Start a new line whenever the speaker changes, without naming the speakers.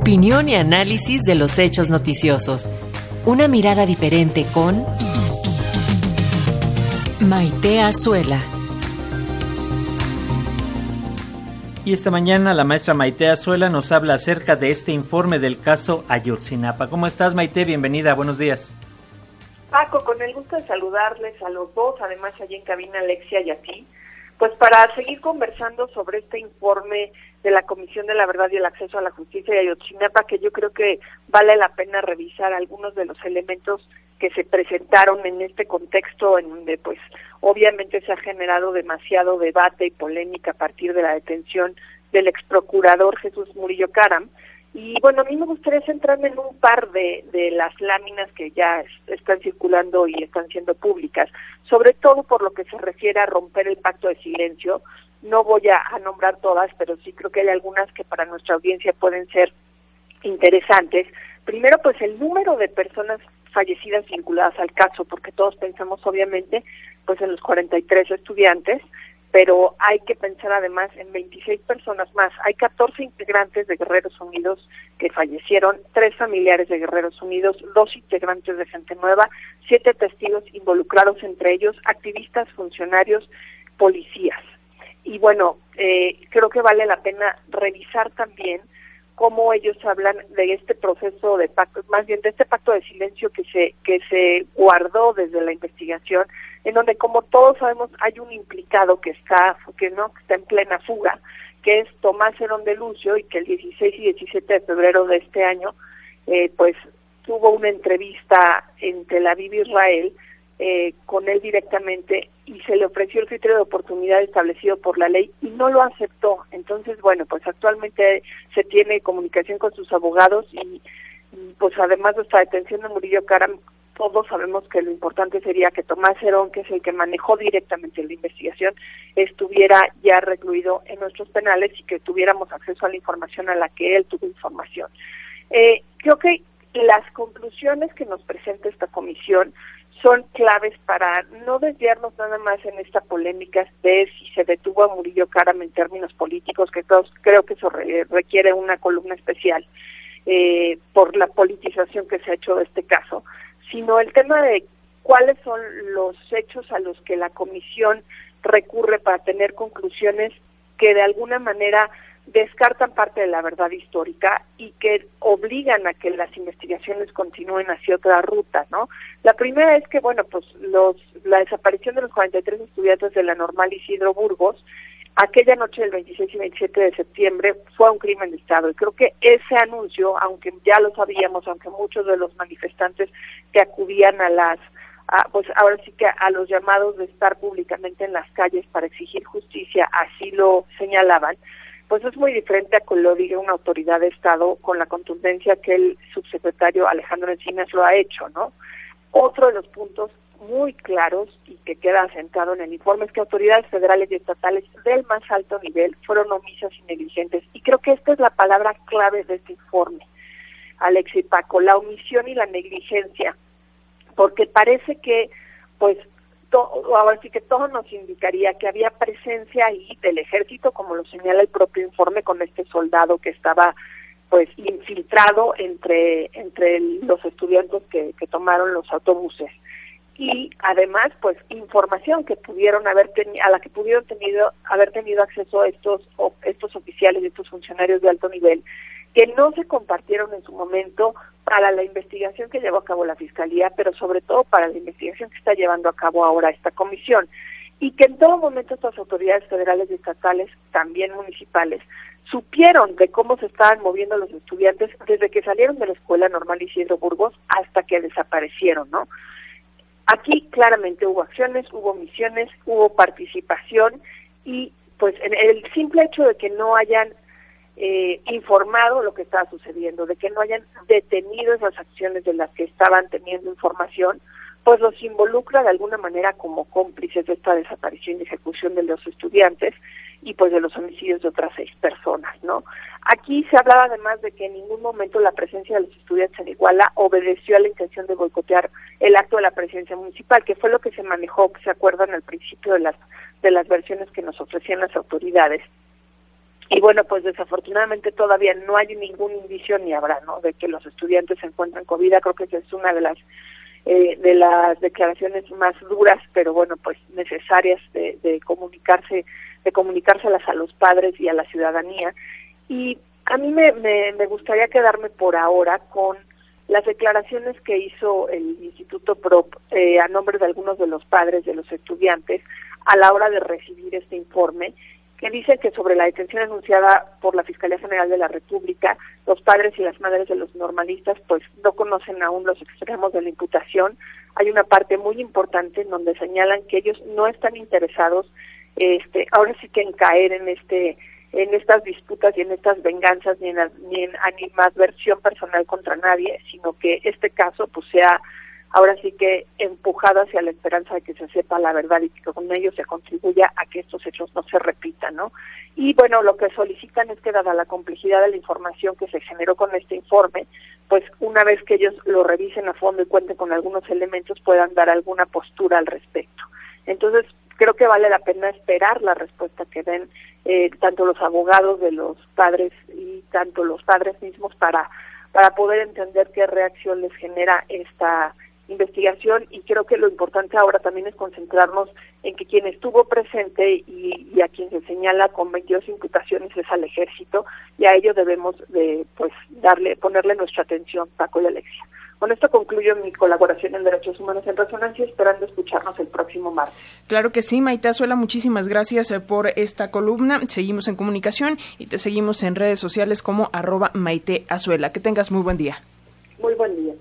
Opinión y análisis de los hechos noticiosos. Una mirada diferente con Maite Azuela.
Y esta mañana la maestra Maite Azuela nos habla acerca de este informe del caso Ayotzinapa. ¿Cómo estás, Maite? Bienvenida, buenos días.
Paco, con el gusto de saludarles a los dos, además allí en cabina Alexia y a ti, pues para seguir conversando sobre este informe de la Comisión de la Verdad y el Acceso a la Justicia de Ayotzinapa, que yo creo que vale la pena revisar algunos de los elementos que se presentaron en este contexto en donde pues obviamente se ha generado demasiado debate y polémica a partir de la detención del ex procurador Jesús Murillo Caram. Y bueno, a mí me gustaría centrarme en un par de, de las láminas que ya están circulando y están siendo públicas, sobre todo por lo que se refiere a romper el pacto de silencio, no voy a, nombrar todas, pero sí creo que hay algunas que para nuestra audiencia pueden ser interesantes. Primero, pues el número de personas fallecidas vinculadas al caso, porque todos pensamos obviamente pues en los 43 estudiantes, pero hay que pensar además en 26 personas más. Hay 14 integrantes de Guerreros Unidos que fallecieron, tres familiares de Guerreros Unidos, dos integrantes de Gente Nueva, siete testigos involucrados entre ellos, activistas, funcionarios, policías y bueno, eh, creo que vale la pena revisar también cómo ellos hablan de este proceso de pacto, más bien de este pacto de silencio que se que se guardó desde la investigación, en donde como todos sabemos hay un implicado que está que no está en plena fuga, que es Tomás Herón de Lucio y que el 16 y 17 de febrero de este año, eh, pues tuvo una entrevista en Tel Aviv, Israel, eh, con él directamente y se le ofreció el criterio de oportunidad establecido por la ley y no lo aceptó. Entonces, bueno, pues actualmente se tiene comunicación con sus abogados y, pues además de esta detención de Murillo Caram, todos sabemos que lo importante sería que Tomás Herón, que es el que manejó directamente la investigación, estuviera ya recluido en nuestros penales y que tuviéramos acceso a la información a la que él tuvo información. Eh, creo que las conclusiones que nos presenta esta comisión son claves para no desviarnos nada más en esta polémica de si se detuvo a Murillo Karam en términos políticos, que todos, creo que eso requiere una columna especial eh, por la politización que se ha hecho de este caso, sino el tema de cuáles son los hechos a los que la comisión recurre para tener conclusiones que de alguna manera descartan parte de la verdad histórica y que obligan a que las investigaciones continúen hacia otra ruta, ¿no? La primera es que, bueno, pues los la desaparición de los 43 estudiantes de la normal Isidro Burgos, aquella noche del 26 y 27 de septiembre fue un crimen de Estado y creo que ese anuncio, aunque ya lo sabíamos, aunque muchos de los manifestantes que acudían a las pues ahora sí que a los llamados de estar públicamente en las calles para exigir justicia así lo señalaban, pues es muy diferente a que lo diga una autoridad de Estado con la contundencia que el subsecretario Alejandro Encinas lo ha hecho, ¿no? Otro de los puntos muy claros y que queda asentado en el informe es que autoridades federales y estatales del más alto nivel fueron omisas y negligentes. Y creo que esta es la palabra clave de este informe, Alex y Paco, la omisión y la negligencia, porque parece que pues ahora sí que todo nos indicaría que había presencia ahí del ejército, como lo señala el propio informe con este soldado que estaba pues infiltrado entre entre los estudiantes que, que tomaron los autobuses. Y además pues información que pudieron haber tenido a la que pudieron tenido haber tenido acceso estos estos oficiales y estos funcionarios de alto nivel que no se compartieron en su momento para la investigación que llevó a cabo la Fiscalía, pero sobre todo para la investigación que está llevando a cabo ahora esta comisión. Y que en todo momento estas autoridades federales y estatales, también municipales, supieron de cómo se estaban moviendo los estudiantes desde que salieron de la Escuela Normal Isidro Burgos hasta que desaparecieron, ¿no? Aquí claramente hubo acciones, hubo misiones, hubo participación y pues en el simple hecho de que no hayan eh, informado lo que estaba sucediendo, de que no hayan detenido esas acciones de las que estaban teniendo información, pues los involucra de alguna manera como cómplices de esta desaparición y ejecución de los estudiantes y pues de los homicidios de otras seis personas, ¿no? Aquí se hablaba además de que en ningún momento la presencia de los estudiantes en Iguala obedeció a la intención de boicotear el acto de la presidencia municipal, que fue lo que se manejó, se acuerdan al principio de las de las versiones que nos ofrecían las autoridades y bueno, pues desafortunadamente todavía no hay ningún indicio ni habrá, ¿no? De que los estudiantes se encuentran con vida. Creo que esa es una de las eh, de las declaraciones más duras, pero bueno, pues necesarias de, de comunicarse, de comunicárselas a los padres y a la ciudadanía. Y a mí me, me, me gustaría quedarme por ahora con las declaraciones que hizo el Instituto PROP eh, a nombre de algunos de los padres de los estudiantes a la hora de recibir este informe que dice que sobre la detención anunciada por la Fiscalía General de la República, los padres y las madres de los normalistas pues no conocen aún los extremos de la imputación. Hay una parte muy importante en donde señalan que ellos no están interesados este ahora sí que en caer en este en estas disputas y en estas venganzas ni en, ni en animadversión personal contra nadie, sino que este caso pues sea ahora sí que empujado hacia la esperanza de que se sepa la verdad y que con ello se contribuya a que estos hechos no se repitan, ¿no? Y bueno, lo que solicitan es que dada la complejidad de la información que se generó con este informe, pues una vez que ellos lo revisen a fondo y cuenten con algunos elementos puedan dar alguna postura al respecto. Entonces, creo que vale la pena esperar la respuesta que den eh, tanto los abogados de los padres y tanto los padres mismos para para poder entender qué reacción les genera esta investigación y creo que lo importante ahora también es concentrarnos en que quien estuvo presente y, a quien se señala con 22 imputaciones es al ejército y a ello debemos de pues darle ponerle nuestra atención Paco y Alexia. Con esto concluyo mi colaboración en Derechos Humanos en Resonancia, esperando escucharnos el próximo martes.
Claro que sí, Maite Azuela, muchísimas gracias eh, por esta columna. Seguimos en comunicación y te seguimos en redes sociales como arroba Maite Azuela. Que tengas muy buen día.
Muy buen día.